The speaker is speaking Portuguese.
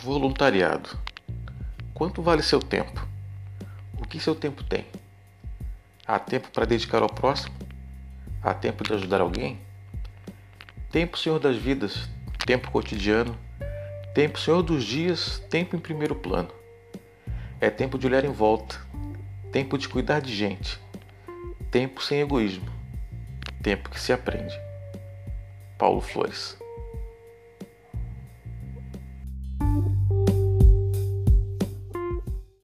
Voluntariado. Quanto vale seu tempo? O que seu tempo tem? Há tempo para dedicar ao próximo? Há tempo de ajudar alguém? Tempo, Senhor das vidas, tempo cotidiano, tempo, Senhor dos dias, tempo em primeiro plano. É tempo de olhar em volta, tempo de cuidar de gente, tempo sem egoísmo, tempo que se aprende. Paulo Flores